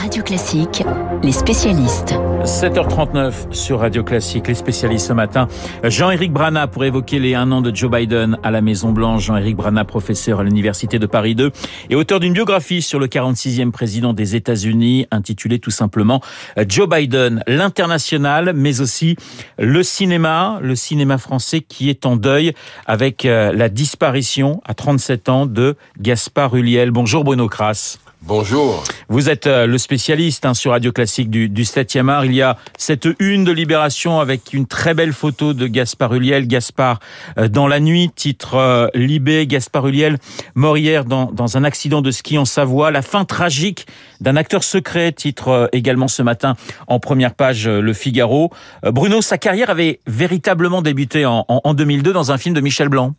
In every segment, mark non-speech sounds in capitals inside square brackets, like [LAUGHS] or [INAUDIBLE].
Radio Classique, les spécialistes. 7h39 sur Radio Classique, les spécialistes ce matin. Jean-Éric Brana pour évoquer les un an de Joe Biden à la Maison Blanche. Jean-Éric Brana, professeur à l'Université de Paris 2 et auteur d'une biographie sur le 46e président des États-Unis intitulée tout simplement Joe Biden, l'international, mais aussi le cinéma, le cinéma français qui est en deuil avec euh, la disparition à 37 ans de Gaspard Huliel. Bonjour Bruno Kras. Bonjour. Vous êtes euh, le spécialiste hein, sur Radio Classique du, du 7e art. Il y a cette une de Libération avec une très belle photo de Gaspard Huliel. Gaspard euh, dans la nuit, titre euh, Libé. Gaspard Huliel, mort hier dans, dans un accident de ski en Savoie. La fin tragique d'un acteur secret, titre également ce matin en première page Le Figaro. Bruno, sa carrière avait véritablement débuté en, en, en 2002 dans un film de Michel Blanc.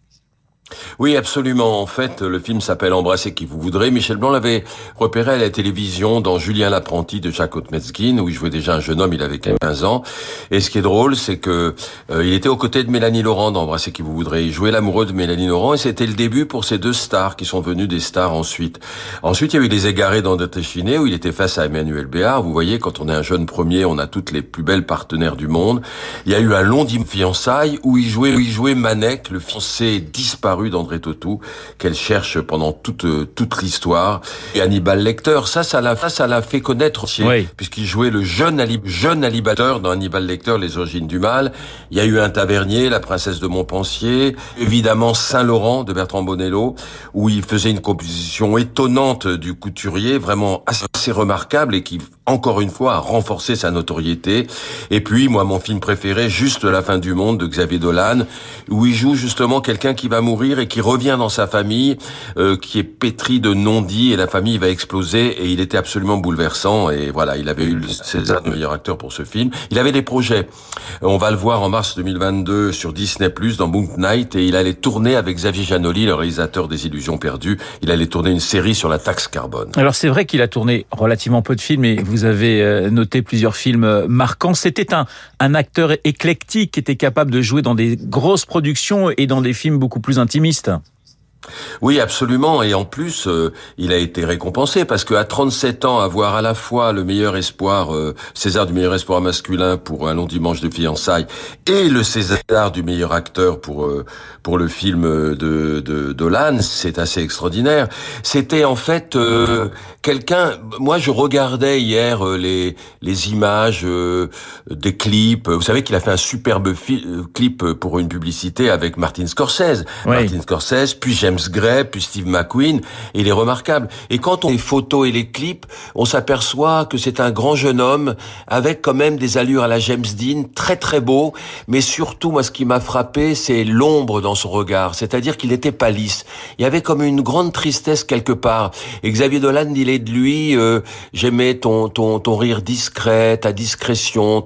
Oui, absolument. En fait, le film s'appelle Embrasser qui vous voudrez. Michel Blanc l'avait repéré à la télévision dans Julien l'apprenti de Jacques Otmetzkin, où il jouait déjà un jeune homme, il avait 15 ans. Et ce qui est drôle, c'est que euh, il était aux côtés de Mélanie Laurent dans Embrasser qui vous voudrez. Il jouait l'amoureux de Mélanie Laurent et c'était le début pour ces deux stars qui sont devenues des stars ensuite. Ensuite, il y a eu Les Égarés dans Déchiné où il était face à Emmanuel Béard. Vous voyez, quand on est un jeune premier, on a toutes les plus belles partenaires du monde. Il y a eu un long fiançailles où il jouait, où il jouait Manek, le fiancé disparu d'André Tautou, qu'elle cherche pendant toute toute l'histoire. Et Hannibal Lecter, ça, ça l'a, ça, ça l'a fait connaître aussi, Oui. puisqu'il jouait le jeune Ali, jeune Alibateur dans Hannibal Lecter, Les origines du mal. Il y a eu un tavernier, La princesse de Montpensier, évidemment Saint-Laurent de Bertrand Bonello, où il faisait une composition étonnante du couturier, vraiment assez remarquable et qui, encore une fois, a renforcé sa notoriété. Et puis, moi, mon film préféré, Juste la fin du monde de Xavier Dolan, où il joue justement quelqu'un qui va mourir et qui revient dans sa famille, euh, qui est pétri de non-dits et la famille va exploser et il était absolument bouleversant et voilà, il avait eu le César de pour ce film. Il avait des projets. On va le voir en mars 2022 sur Disney dans Moon Knight et il allait tourner avec Xavier Janoli, le réalisateur des Illusions perdues. Il allait tourner une série sur la taxe carbone. Alors c'est vrai qu'il a tourné relativement peu de films et vous avez euh, noté plusieurs films euh, marquants. C'était un, un acteur éclectique qui était capable de jouer dans des grosses productions et dans des films beaucoup plus intimistes. Oui, absolument. Et en plus, euh, il a été récompensé parce qu'à 37 ans, avoir à la fois le meilleur espoir, euh, César du meilleur espoir masculin pour un long dimanche de fiançailles et le César du meilleur acteur pour euh, pour le film de de Dolan, c'est assez extraordinaire. C'était en fait euh, quelqu'un. Moi, je regardais hier euh, les les images euh, des clips. Vous savez qu'il a fait un superbe clip pour une publicité avec Martin Scorsese. Oui. Martin Scorsese, puis James Gray, puis Steve McQueen. Il est remarquable. Et quand on les photos et les clips, on s'aperçoit que c'est un grand jeune homme avec quand même des allures à la James Dean, très très beau. Mais surtout, moi, ce qui m'a frappé, c'est l'ombre dans son regard. C'est-à-dire qu'il n'était pas lisse. Il y avait comme une grande tristesse quelque part. Et Xavier Dolan, il est de lui, euh, j'aimais ton, ton, ton rire discret, ta discrétion,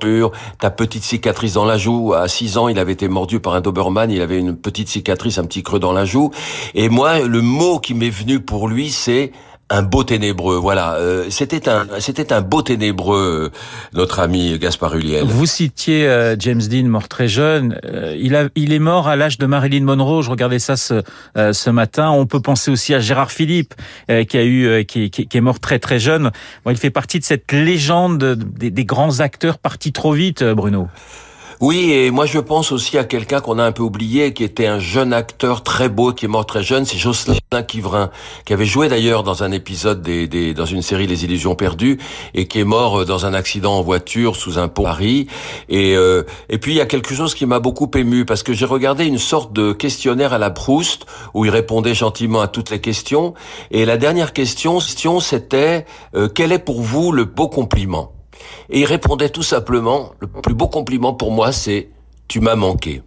ta petite cicatrice dans la joue. À 6 ans, il avait été mordu par un Doberman, il avait une petite cicatrice, un petit creux dans la joue. Et moi, le mot qui m'est venu pour lui, c'est un beau ténébreux. Voilà, euh, c'était un, c'était un beau ténébreux, euh, notre ami Gaspard Huliel. Vous citiez euh, James Dean, mort très jeune. Euh, il, a, il est mort à l'âge de Marilyn Monroe. Je regardais ça ce, euh, ce matin. On peut penser aussi à Gérard Philippe, qui a eu, qui, qui- qui est mort très très jeune. Bon, il fait partie de cette légende des, des grands acteurs partis trop vite, Bruno. Oui, et moi je pense aussi à quelqu'un qu'on a un peu oublié, qui était un jeune acteur très beau, qui est mort très jeune, c'est Jocelyn Quivrin, qui avait joué d'ailleurs dans un épisode des, des, dans une série Les Illusions perdues, et qui est mort euh, dans un accident en voiture sous un pont à Paris. Et, euh, et puis il y a quelque chose qui m'a beaucoup ému, parce que j'ai regardé une sorte de questionnaire à la Proust, où il répondait gentiment à toutes les questions, et la dernière question, c'était, euh, quel est pour vous le beau compliment? Et il répondait tout simplement, le plus beau compliment pour moi, c'est tu m'as manqué.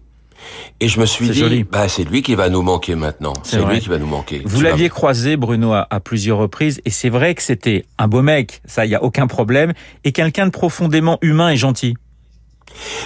Et je me suis dit, joli. bah c'est lui qui va nous manquer maintenant. C'est lui qui va nous manquer. Vous l'aviez croisé, Bruno, à, à plusieurs reprises, et c'est vrai que c'était un beau mec, ça, il y a aucun problème, et quelqu'un de profondément humain et gentil.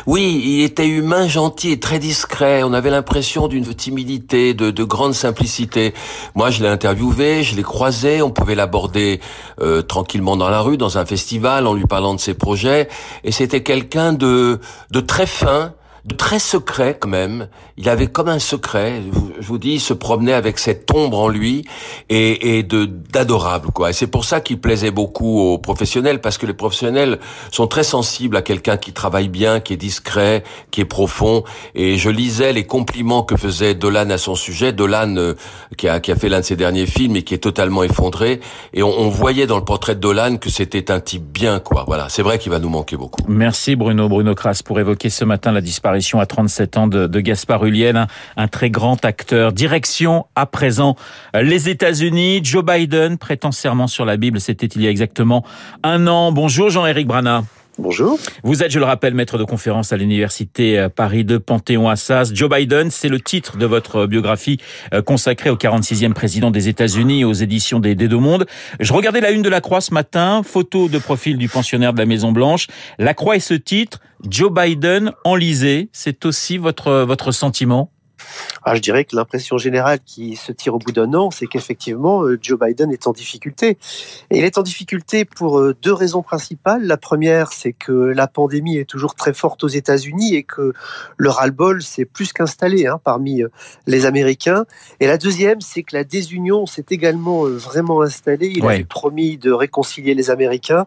Oui, il était humain, gentil et très discret. On avait l'impression d'une timidité, de, de grande simplicité. Moi, je l'ai interviewé, je l'ai croisé. On pouvait l'aborder euh, tranquillement dans la rue, dans un festival, en lui parlant de ses projets. Et c'était quelqu'un de, de très fin, très secret quand même. Il avait comme un secret. Je vous dis, il se promenait avec cette ombre en lui et, et de d'adorable quoi. Et c'est pour ça qu'il plaisait beaucoup aux professionnels parce que les professionnels sont très sensibles à quelqu'un qui travaille bien, qui est discret, qui est profond. Et je lisais les compliments que faisait Dolan à son sujet. Dolan euh, qui a qui a fait l'un de ses derniers films et qui est totalement effondré. Et on, on voyait dans le portrait de Dolan que c'était un type bien quoi. Voilà, c'est vrai qu'il va nous manquer beaucoup. Merci Bruno Bruno Kras pour évoquer ce matin la disparition à 37 ans de, Gaspard Ulliel, un, très grand acteur. Direction à présent euh, les États-Unis. Joe Biden prétend serment sur la Bible. C'était il y a exactement un an. Bonjour Jean-Éric Brana. Bonjour. Vous êtes, je le rappelle, maître de conférence à l'université euh, Paris 2 Panthéon-Assas. Joe Biden, c'est le titre de votre biographie euh, consacrée au 46e président des États-Unis aux éditions des, des Deux Mondes. Je regardais la une de la Croix ce matin, photo de profil du pensionnaire de la Maison Blanche. La Croix et ce titre, Joe Biden enlisé, c'est aussi votre votre sentiment? Ah, je dirais que l'impression générale qui se tire au bout d'un an, c'est qu'effectivement, euh, Joe Biden est en difficulté. Et il est en difficulté pour euh, deux raisons principales. La première, c'est que la pandémie est toujours très forte aux États-Unis et que le ras-le-bol s'est plus qu'installé hein, parmi euh, les Américains. Et la deuxième, c'est que la désunion s'est également vraiment installée. Il ouais. a promis de réconcilier les Américains,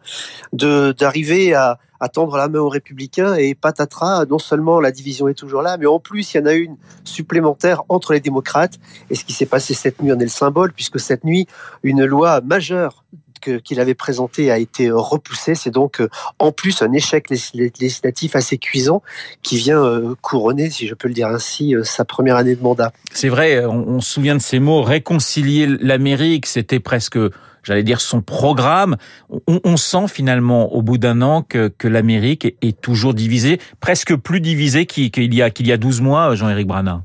d'arriver à à tendre la main aux républicains et patatras, non seulement la division est toujours là, mais en plus il y en a une supplémentaire entre les démocrates. Et ce qui s'est passé cette nuit en est le symbole, puisque cette nuit, une loi majeure qu'il avait présentée a été repoussée. C'est donc en plus un échec législatif assez cuisant qui vient euh, couronner, si je peux le dire ainsi, euh, sa première année de mandat. C'est vrai, on, se souvient de ces mots, réconcilier l'Amérique, c'était presque j'allais dire, son programme. On, on, sent finalement au bout d'un an que, que l'Amérique est, toujours divisée, presque plus divisée qu'il y a qu'il y a 12 mois, Jean-Éric Brana.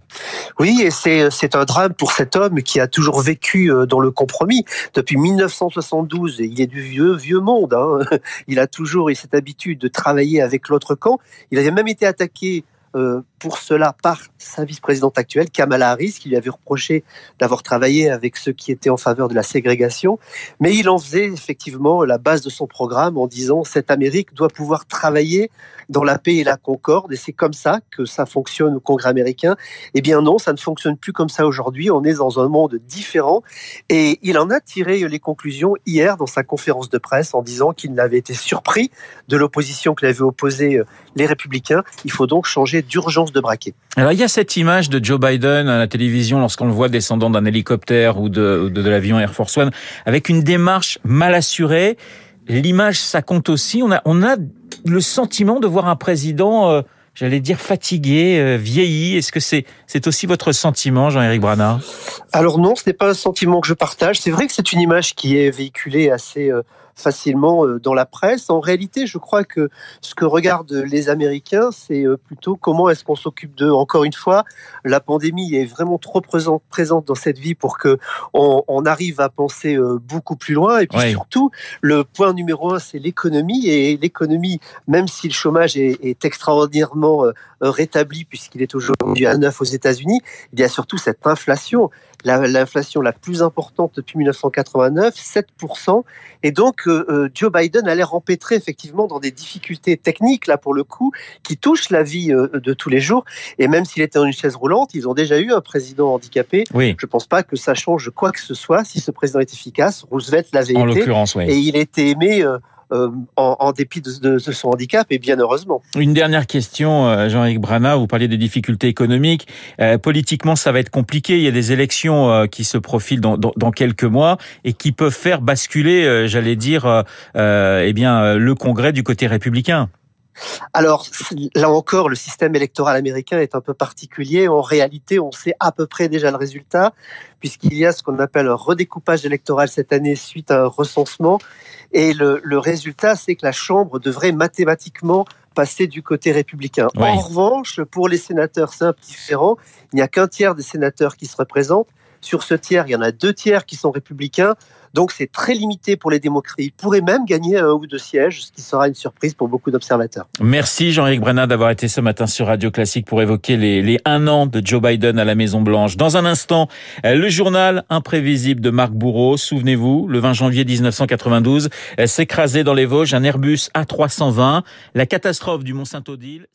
Oui, et c'est c'est un drame pour cet homme qui a toujours vécu euh, dans le compromis depuis 1972. Il est du vieux vieux monde. Hein. [LAUGHS] Il a toujours eu cette habitude de travailler avec l'autre camp. Il avait même été attaqué euh, pour cela par sa vice-présidente actuelle, Kamala Harris, qui lui avait reproché d'avoir travaillé avec ceux qui étaient en faveur de la ségrégation. Mais il en faisait effectivement la base de son programme en disant cette Amérique doit pouvoir travailler dans la paix et la concorde, et c'est comme ça que ça fonctionne au Congrès américain. Eh bien non, ça ne fonctionne plus comme ça aujourd'hui. On est dans un monde différent, et il en a tiré les conclusions hier dans sa conférence de presse en disant qu'il avait été surpris de l'opposition que l'avaient opposé euh, les républicains. Il faut donc changer d'urgence de braquet. Alors il y a cette image de Joe Biden à la télévision lorsqu'on le voit descendant d'un hélicoptère ou de, de, de l'avion Air Force One avec une démarche mal assurée. L'image, ça compte aussi. On a, on a le sentiment de voir un président, euh, j'allais dire fatigué, euh, vieilli. Est-ce que c'est c'est aussi votre sentiment, Jean-Éric Brana? Alors non, ce n'est pas un sentiment que je partage. C'est vrai que c'est une image qui est véhiculée assez euh, facilement euh, dans la presse. En réalité, je crois que ce que regardent les Américains, c'est euh, plutôt comment est-ce qu'on s'occupe d'eux. Encore une fois, la pandémie est vraiment trop présente dans cette vie pour que on, on arrive à penser euh, beaucoup plus loin. Et puis ouais. surtout, le point numéro un, c'est l'économie. Et l'économie, même si le chômage est, est extraordinairement rétabli puisqu'il est aujourd'hui à 9 aux États-Unis, il y a surtout cette inflation l'inflation la, la, plus importante depuis 1989, 7%. Et donc, euh, euh, Joe Biden a l'air empêtré effectivement dans des difficultés techniques, là pour le coup, qui touchent la vie euh, de tous les jours. Et même s'il était dans une chaise roulante, ils ont déjà eu un président handicapé. Oui. Je ne pense pas que ça change quoi que ce soit si ce président est efficace. Roosevelt l'avait été. En l'occurrence, oui. Et il était aimé. Euh, euh, en, en, dépit de, de, de, son handicap, et bien heureusement. Une dernière question, euh, Jean-Éric Brana, vous parliez des difficultés économiques. Euh, politiquement, ça va être compliqué. Il y a des élections euh, qui se profilent dans, dans, dans, quelques mois et qui peuvent faire basculer, euh, j'allais dire, eh bien, le Congrès du côté républicain. Alors là encore, le système électoral américain est un peu particulier. En réalité, on sait à peu près déjà le résultat, puisqu'il y a ce qu'on appelle un redécoupage électoral cette année suite à un recensement. Et le, le résultat, c'est que la Chambre devrait mathématiquement passer du côté républicain. Oui. En revanche, pour les sénateurs, c'est un peu différent. Il n'y a qu'un tiers des sénateurs qui se représentent. Sur ce tiers, il y en a deux tiers qui sont républicains. Donc c'est très limité pour les démocrates. Ils pourraient même gagner un ou deux sièges, ce qui sera une surprise pour beaucoup d'observateurs. Merci Jean-Éric Brenat d'avoir été ce matin sur Radio Classique pour évoquer les, un an de Joe Biden à la Maison Blanche. Dans un instant, le journal imprévisible de Marc Bourreau. Souvenez-vous, le 20 janvier 1992, s'écrasait dans les Vosges un Airbus A320. La catastrophe du Mont-Saint-Odile,